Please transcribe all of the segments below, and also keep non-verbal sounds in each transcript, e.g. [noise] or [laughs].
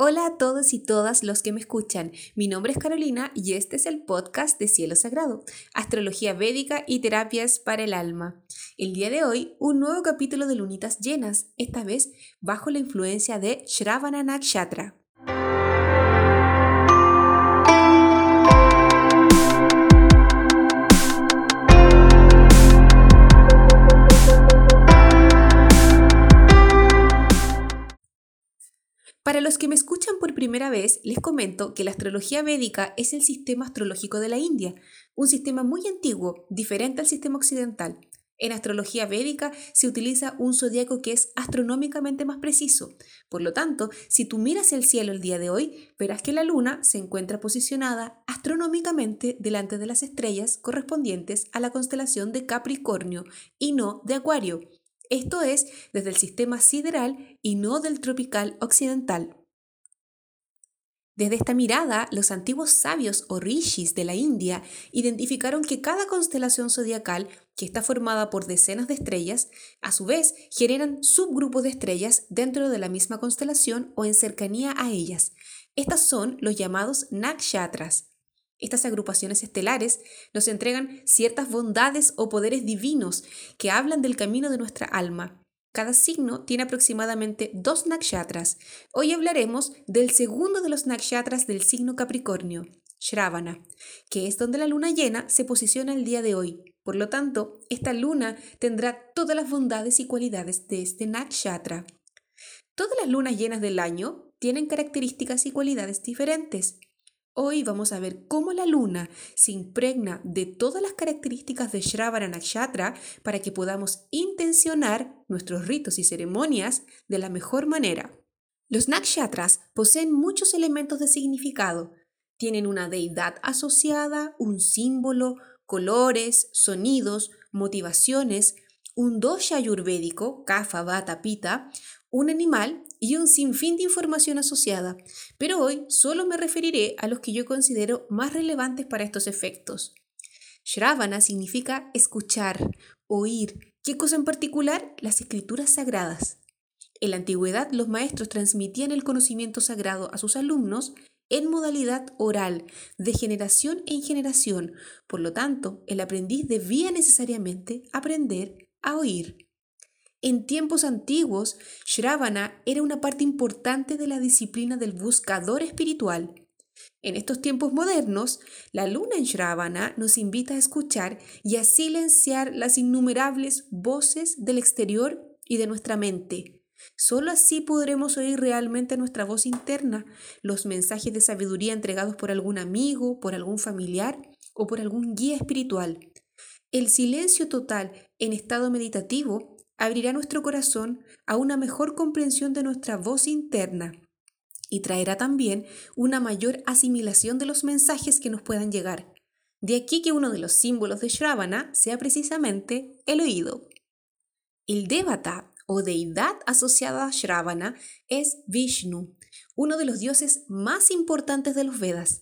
Hola a todos y todas los que me escuchan. Mi nombre es Carolina y este es el podcast de Cielo Sagrado, Astrología Védica y Terapias para el Alma. El día de hoy, un nuevo capítulo de Lunitas Llenas, esta vez bajo la influencia de Shravana Nakshatra. Que me escuchan por primera vez, les comento que la astrología védica es el sistema astrológico de la India, un sistema muy antiguo, diferente al sistema occidental. En astrología védica se utiliza un zodiaco que es astronómicamente más preciso. Por lo tanto, si tú miras el cielo el día de hoy, verás que la luna se encuentra posicionada astronómicamente delante de las estrellas correspondientes a la constelación de Capricornio y no de Acuario esto es desde el sistema sideral y no del tropical occidental. Desde esta mirada, los antiguos sabios o rishis de la India identificaron que cada constelación zodiacal, que está formada por decenas de estrellas, a su vez generan subgrupos de estrellas dentro de la misma constelación o en cercanía a ellas. Estas son los llamados nakshatras. Estas agrupaciones estelares nos entregan ciertas bondades o poderes divinos que hablan del camino de nuestra alma. Cada signo tiene aproximadamente dos nakshatras. Hoy hablaremos del segundo de los nakshatras del signo Capricornio, Shravana, que es donde la luna llena se posiciona el día de hoy. Por lo tanto, esta luna tendrá todas las bondades y cualidades de este nakshatra. Todas las lunas llenas del año tienen características y cualidades diferentes. Hoy vamos a ver cómo la luna se impregna de todas las características de Shravana Nakshatra para que podamos intencionar nuestros ritos y ceremonias de la mejor manera. Los nakshatras poseen muchos elementos de significado. Tienen una deidad asociada, un símbolo, colores, sonidos, motivaciones, un dosha ayurvédico, kapha, vata, pita, un animal y un sinfín de información asociada, pero hoy solo me referiré a los que yo considero más relevantes para estos efectos. Shravana significa escuchar, oír. ¿Qué cosa en particular? Las escrituras sagradas. En la antigüedad los maestros transmitían el conocimiento sagrado a sus alumnos en modalidad oral, de generación en generación. Por lo tanto, el aprendiz debía necesariamente aprender a oír. En tiempos antiguos, Shravana era una parte importante de la disciplina del buscador espiritual. En estos tiempos modernos, la luna en Shravana nos invita a escuchar y a silenciar las innumerables voces del exterior y de nuestra mente. Solo así podremos oír realmente nuestra voz interna, los mensajes de sabiduría entregados por algún amigo, por algún familiar o por algún guía espiritual. El silencio total en estado meditativo abrirá nuestro corazón a una mejor comprensión de nuestra voz interna y traerá también una mayor asimilación de los mensajes que nos puedan llegar. De aquí que uno de los símbolos de Shravana sea precisamente el oído. El Devata o deidad asociada a Shravana es Vishnu, uno de los dioses más importantes de los Vedas.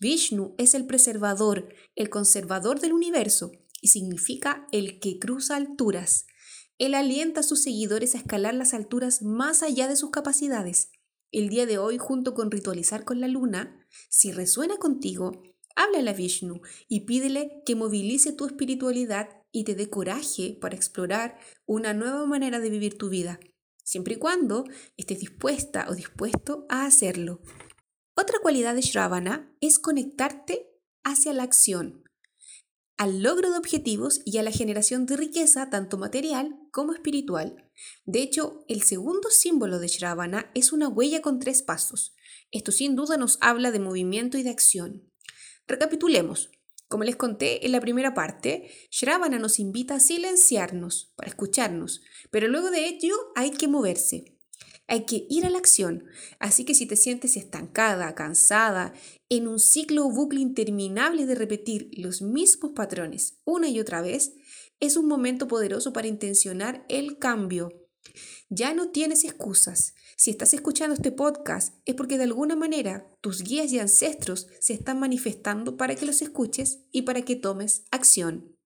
Vishnu es el preservador, el conservador del universo y significa el que cruza alturas. Él alienta a sus seguidores a escalar las alturas más allá de sus capacidades. El día de hoy, junto con Ritualizar con la Luna, si resuena contigo, háblale a Vishnu y pídele que movilice tu espiritualidad y te dé coraje para explorar una nueva manera de vivir tu vida, siempre y cuando estés dispuesta o dispuesto a hacerlo. Otra cualidad de Shravana es conectarte hacia la acción, al logro de objetivos y a la generación de riqueza tanto material como espiritual. De hecho, el segundo símbolo de Shravana es una huella con tres pasos. Esto sin duda nos habla de movimiento y de acción. Recapitulemos. Como les conté en la primera parte, Shravana nos invita a silenciarnos para escucharnos, pero luego de ello hay que moverse. Hay que ir a la acción. Así que si te sientes estancada, cansada, en un ciclo o bucle interminable de repetir los mismos patrones una y otra vez, es un momento poderoso para intencionar el cambio. Ya no tienes excusas. Si estás escuchando este podcast es porque de alguna manera tus guías y ancestros se están manifestando para que los escuches y para que tomes acción.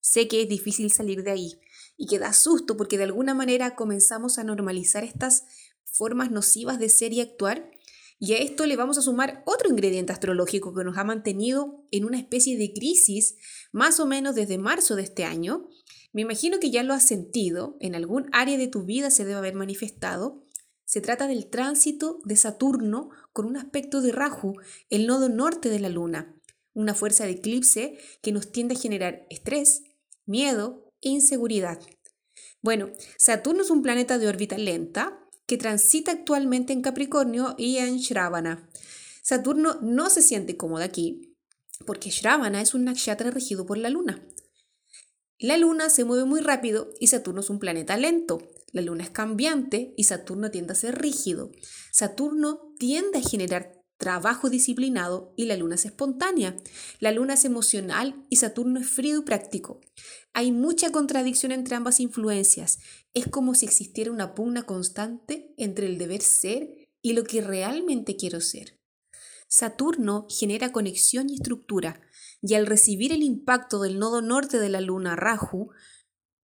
Sé que es difícil salir de ahí y que da susto porque de alguna manera comenzamos a normalizar estas formas nocivas de ser y actuar, Y a esto le vamos a sumar otro ingrediente astrológico que nos ha mantenido en una especie de crisis más o menos desde marzo de este año. Me imagino que ya lo has sentido, en algún área de tu vida se debe haber manifestado. Se trata del tránsito de Saturno con un aspecto de Rahu, el nodo norte de la Luna, una fuerza de eclipse que nos tiende a generar estrés, miedo e inseguridad. Bueno, Saturno es un planeta de órbita lenta, que transita actualmente en Capricornio y en Shravana. Saturno no se siente cómodo aquí, porque Shravana es un nakshatra regido por la luna. La luna se mueve muy rápido y Saturno es un planeta lento. La luna es cambiante y Saturno tiende a ser rígido. Saturno tiende a generar trabajo disciplinado y la luna es espontánea. La luna es emocional y Saturno es frío y práctico. Hay mucha contradicción entre ambas influencias. Es como si existiera una pugna constante entre el deber ser y lo que realmente quiero ser. Saturno genera conexión y estructura, y al recibir el impacto del nodo norte de la luna Rahu,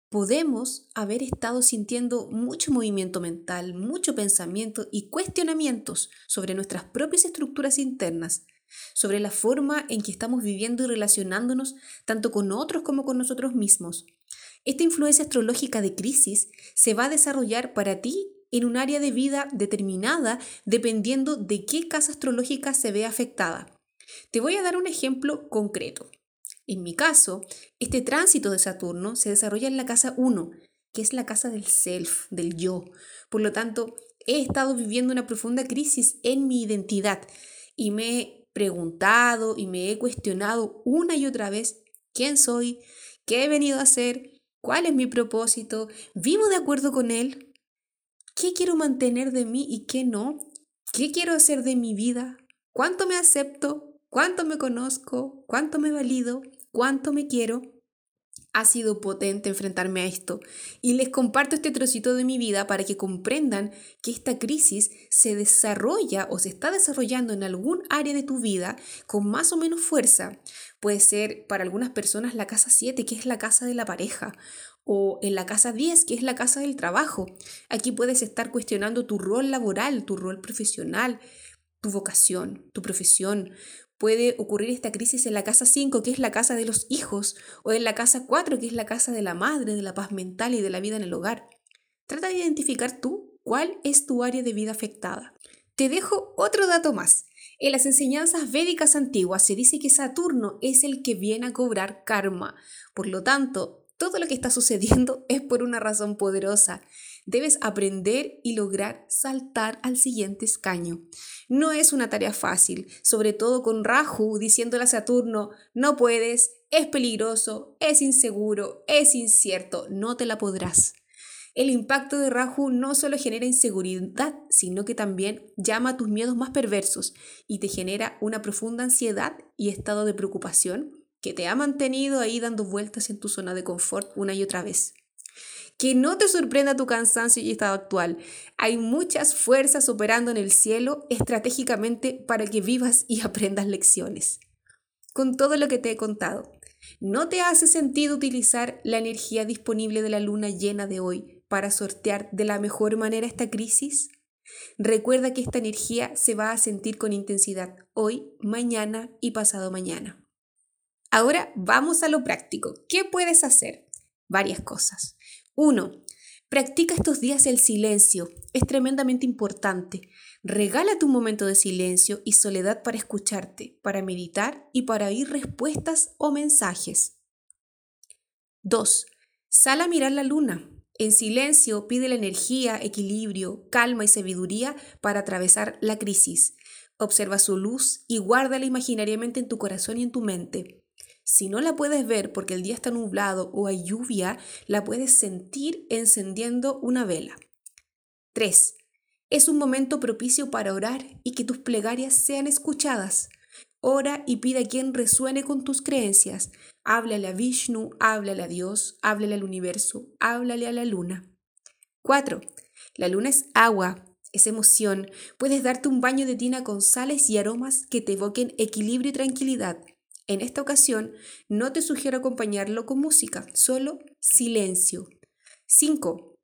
podemos haber estado sintiendo mucho movimiento mental, mucho pensamiento y cuestionamientos sobre nuestras propias estructuras internas, sobre la forma en que estamos viviendo y relacionándonos tanto con otros como con nosotros mismos. Esta influencia astrológica de crisis se va a desarrollar para ti en un área de vida determinada dependiendo de qué casa astrológica se ve afectada. Te voy a dar un ejemplo concreto. En mi caso, este tránsito de Saturno se desarrolla en la casa 1, que es la casa del self, del yo. Por lo tanto, he estado viviendo una profunda crisis en mi identidad y me preguntado y me he cuestionado una y otra vez quién soy, qué he venido a hacer, cuál es mi propósito, vivo de acuerdo con él, qué quiero mantener de mí y qué no, qué quiero hacer de mi vida, cuánto me acepto, cuánto me conozco, cuánto me valido, cuánto me quiero. Ha sido potente enfrentarme a esto y les comparto este trocito de mi vida para que comprendan que esta crisis se desarrolla o se está desarrollando en algún área de tu vida con más o menos fuerza. Puede ser para algunas personas la casa 7, que es la casa de la pareja, o en la casa 10, que es la casa del trabajo. Aquí puedes estar cuestionando tu rol laboral, tu rol profesional, tu vocación, tu profesión, Puede ocurrir esta crisis en la casa 5, que es la casa de los hijos, o en la casa 4, que es la casa de la madre, de la paz mental y de la vida en el hogar. Trata de identificar tú cuál es tu área de vida afectada. Te dejo otro dato más. En las enseñanzas védicas antiguas se dice que Saturno es el que viene a cobrar karma. Por lo tanto, todo lo que está sucediendo [laughs] es por una razón poderosa. Debes aprender y lograr saltar al siguiente escaño. No es una tarea fácil, sobre todo con Rahu diciéndole a Saturno, no puedes, es peligroso, es inseguro, es incierto, no te la podrás. El impacto de Rahu no solo genera inseguridad, sino que también llama a tus miedos más perversos y te genera una profunda ansiedad y estado de preocupación que te ha mantenido ahí dando vueltas en tu zona de confort una y otra vez. Que no te sorprenda tu cansancio y estado actual. Hay muchas fuerzas operando en el cielo estratégicamente para que vivas y [laughs] aprendas lecciones. Con todo lo que te he contado, ¿no te hace sentido utilizar la energía disponible de la luna llena de hoy para sortear de la mejor manera esta crisis? Recuerda que esta energía se va a sentir con intensidad hoy, mañana y pasado mañana. Ahora vamos a lo práctico. ¿Qué puedes hacer? Varias cosas. Uno, practica estos días el silencio. Es tremendamente importante. Regálate un momento de silencio y soledad para escucharte, para meditar y para oír respuestas o mensajes. 2. Sal a mirar la luna. En silencio pide la energía, equilibrio, calma y sabiduría para atravesar la crisis. Observa su luz y guárdala imaginariamente en tu corazón y en tu mente. Si no la puedes ver porque el día está nublado o hay lluvia, la puedes sentir encendiendo una vela. 3. Es un momento propicio para orar y que tus plegarias sean escuchadas. Ora y pide a quien resuene con tus creencias. Háblale a Vishnu, háblale a Dios, háblale al universo, háblale a la luna. 4. La luna es agua, es emoción. Puedes darte un baño de tina con sales y aromas que te evoquen equilibrio y tranquilidad. En esta ocasión, no te sugiero acompañarlo con música, solo silencio. 5.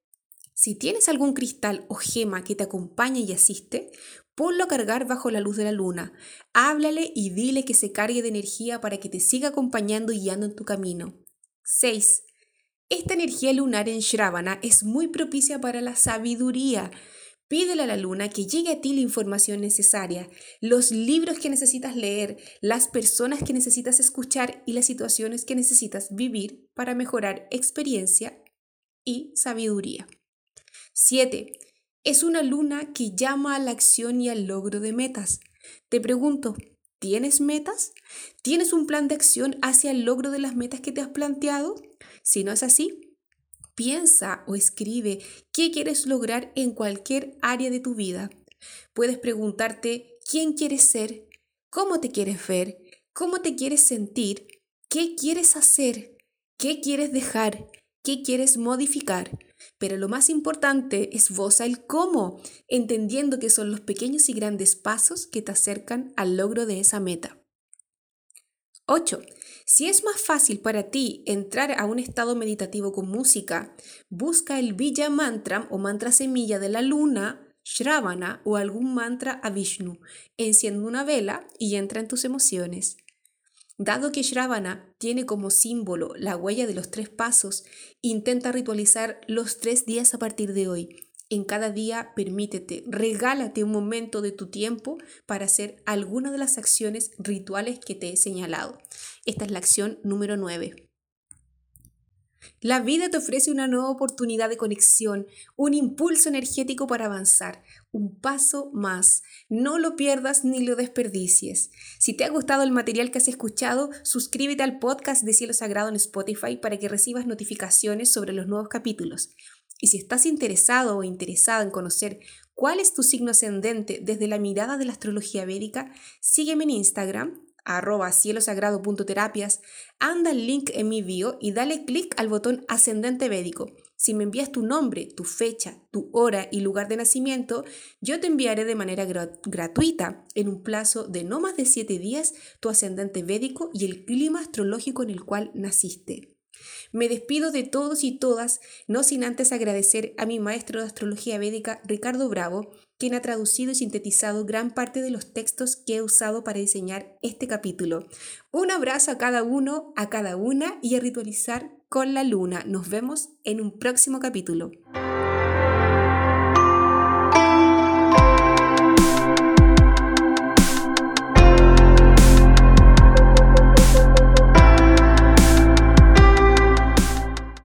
Si tienes algún cristal o gema que te acompaña y asiste, ponlo a cargar bajo la luz de la luna. Háblale y dile que se cargue de energía para que te siga acompañando y guiando en tu camino. 6. Esta energía lunar en Shravana es muy propicia para la sabiduría. Pídele a la luna que llegue a ti la información necesaria, los libros que necesitas leer, las personas que necesitas escuchar y las situaciones que necesitas vivir para mejorar experiencia y sabiduría. 7. Es una luna que llama a la acción y al logro de metas. Te pregunto, ¿tienes metas? ¿Tienes un plan de acción hacia el logro de las metas que te has planteado? Si no es así, Piensa o escribe qué quieres lograr en cualquier área de tu vida. Puedes preguntarte quién quieres ser, cómo te quieres ver, cómo te quieres sentir, qué quieres hacer, qué quieres dejar, qué quieres modificar. Pero lo más importante es vos el cómo, entendiendo que son los pequeños y grandes pasos que te acercan al logro de esa meta. 8. Si es más fácil para ti entrar a un estado meditativo con música, busca el Villa Mantra o mantra semilla de la luna, Shravana o algún mantra a Vishnu. Enciende una vela y entra en tus emociones. Dado que Shravana tiene como símbolo la huella de los tres pasos, intenta ritualizar los tres días a partir de hoy. En cada día permítete, regálate un momento de tu tiempo para hacer alguna de las acciones rituales que te he señalado. Esta es la acción número 9. La vida te ofrece una nueva oportunidad de conexión, un impulso energético para avanzar, un paso más. No lo pierdas ni lo desperdicies. Si te ha gustado el material que has escuchado, suscríbete al podcast de Cielo Sagrado en Spotify para que recibas notificaciones sobre los nuevos capítulos. Y si estás interesado o interesada en conocer cuál es tu signo ascendente desde la mirada de la astrología védica, sígueme en Instagram, arroba cielosagrado.terapias, anda el link en mi bio y dale clic al botón ascendente védico. Si me envías tu nombre, tu fecha, tu hora y lugar de nacimiento, yo te enviaré de manera gratuita, en un plazo de no más de 7 días, tu ascendente védico y el clima astrológico en el cual naciste. Me despido de todos y todas, no sin antes agradecer a mi maestro de astrología védica, Ricardo Bravo, quien ha traducido y sintetizado gran parte de los textos que he usado para diseñar este capítulo. Un abrazo a cada uno, a cada una y a ritualizar con la luna. Nos vemos en un próximo capítulo.